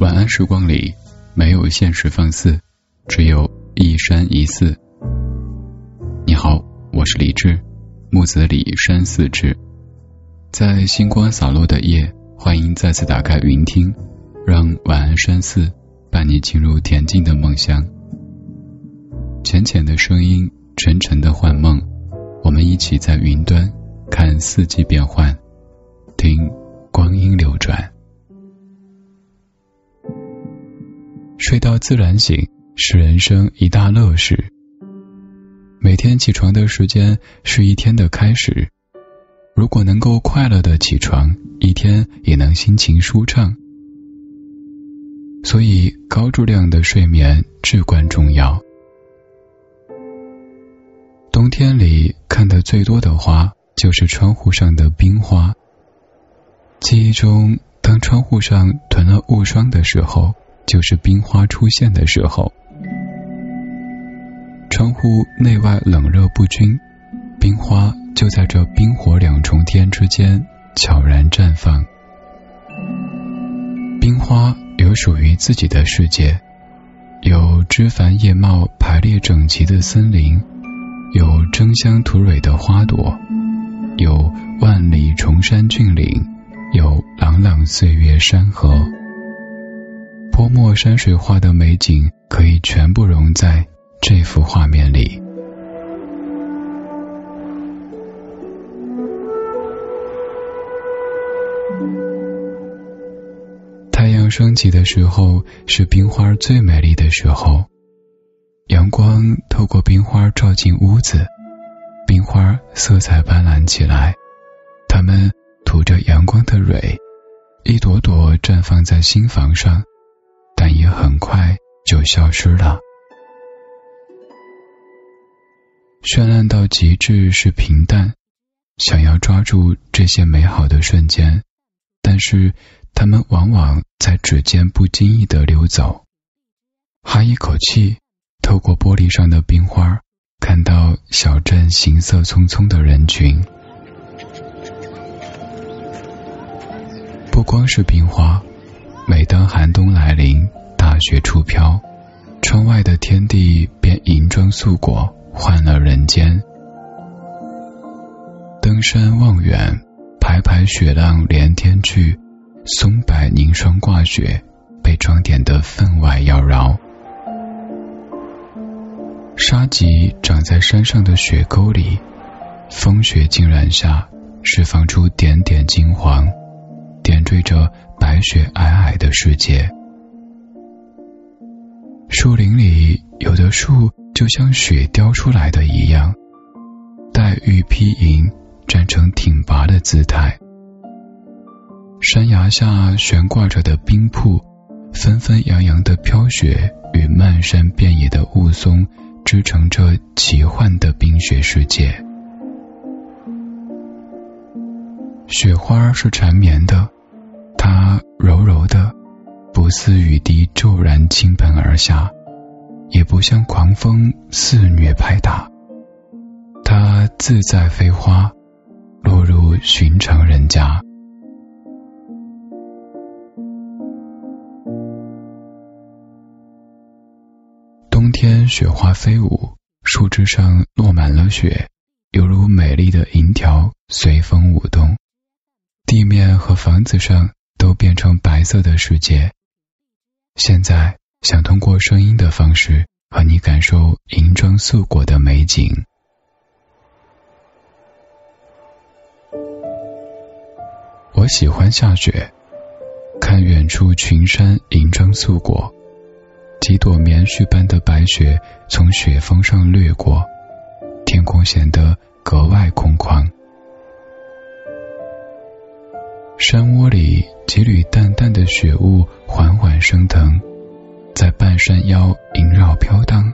晚安时光里，没有现实放肆，只有一山一寺。你好，我是李志，木子李山寺志。在星光洒落的夜，欢迎再次打开云听，让晚安山寺伴你进入恬静的梦乡。浅浅的声音，沉沉的幻梦，我们一起在云端看四季变换，睡到自然醒是人生一大乐事。每天起床的时间是一天的开始，如果能够快乐的起床，一天也能心情舒畅。所以高质量的睡眠至关重要。冬天里看的最多的花就是窗户上的冰花。记忆中，当窗户上囤了雾霜的时候。就是冰花出现的时候，窗户内外冷热不均，冰花就在这冰火两重天之间悄然绽放。冰花有属于自己的世界，有枝繁叶茂、排列整齐的森林，有争香吐蕊的花朵，有万里崇山峻岭，有朗朗岁月山河。泼墨山水画的美景可以全部融在这幅画面里。太阳升起的时候是冰花最美丽的时候，阳光透过冰花照进屋子，冰花色彩斑斓起来，它们吐着阳光的蕊，一朵朵绽放在心房上。很快就消失了。绚烂到极致是平淡，想要抓住这些美好的瞬间，但是他们往往在指尖不经意的溜走。哈一口气，透过玻璃上的冰花，看到小镇行色匆匆的人群。不光是冰花。每当寒冬来临，大雪初飘，窗外的天地便银装素裹，换了人间。登山望远，排排雪浪连天去，松柏凝霜挂雪，被装点得分外妖娆。沙棘长在山上的雪沟里，风雪浸染下，释放出点点金黄，点缀着。白雪皑皑的世界，树林里有的树就像雪雕出来的一样，黛玉披银，站成挺拔的姿态。山崖下悬挂着的冰瀑，纷纷扬扬的飘雪与漫山遍野的雾凇，织成这奇幻的冰雪世界。雪花是缠绵的。它柔柔的，不似雨滴骤然倾盆而下，也不像狂风肆虐拍打。它自在飞花，落入寻常人家。冬天雪花飞舞，树枝上落满了雪，犹如美丽的银条随风舞动。地面和房子上。都变成白色的世界。现在想通过声音的方式和你感受银装素裹的美景。我喜欢下雪，看远处群山银装素裹，几朵棉絮般的白雪从雪峰上掠过，天空显得格外空旷。山窝里。几缕淡淡的雪雾缓缓升腾，在半山腰萦绕飘荡，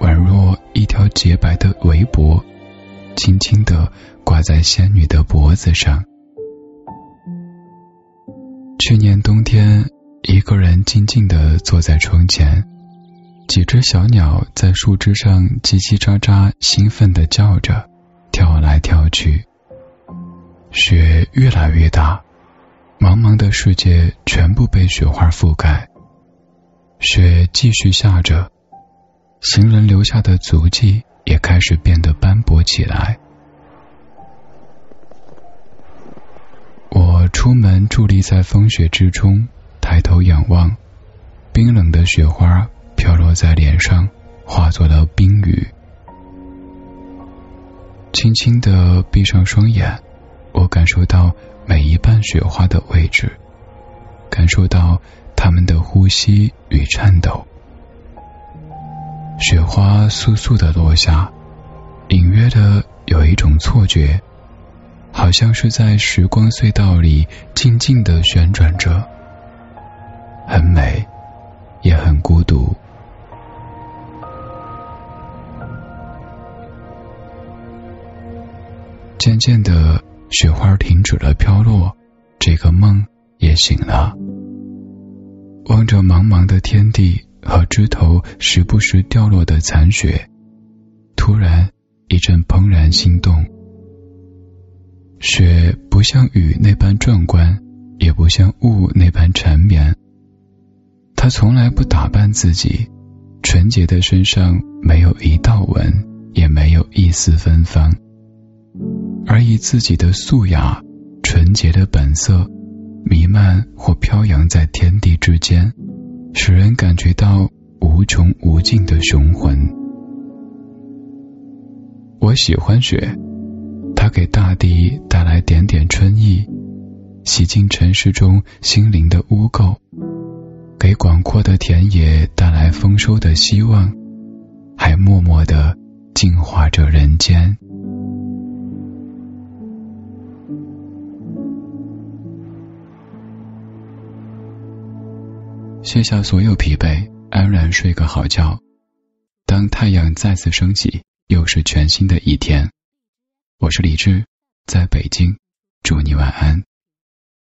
宛若一条洁白的围脖，轻轻的挂在仙女的脖子上。去年冬天，一个人静静的坐在窗前，几只小鸟在树枝上叽叽喳喳，兴奋的叫着，跳来跳去。雪越来越大。茫茫的世界全部被雪花覆盖，雪继续下着，行人留下的足迹也开始变得斑驳起来。我出门伫立在风雪之中，抬头仰望，冰冷的雪花飘落在脸上，化作了冰雨。轻轻的闭上双眼，我感受到每一瓣雪花的位置，感受到它们的呼吸与颤抖。雪花簌簌的落下，隐约的有一种错觉。好像是在时光隧道里静静的旋转着，很美，也很孤独。渐渐的，雪花停止了飘落，这个梦也醒了。望着茫茫的天地和枝头时不时掉落的残雪，突然一阵怦然心动。雪不像雨那般壮观，也不像雾那般缠绵。他从来不打扮自己，纯洁的身上没有一道纹，也没有一丝芬芳，而以自己的素雅、纯洁的本色，弥漫或飘扬在天地之间，使人感觉到无穷无尽的雄浑。我喜欢雪。它给大地带来点点春意，洗净尘世中心灵的污垢，给广阔的田野带来丰收的希望，还默默的净化着人间。卸下所有疲惫，安然睡个好觉。当太阳再次升起，又是全新的一天。我是李志，在北京，祝你晚安。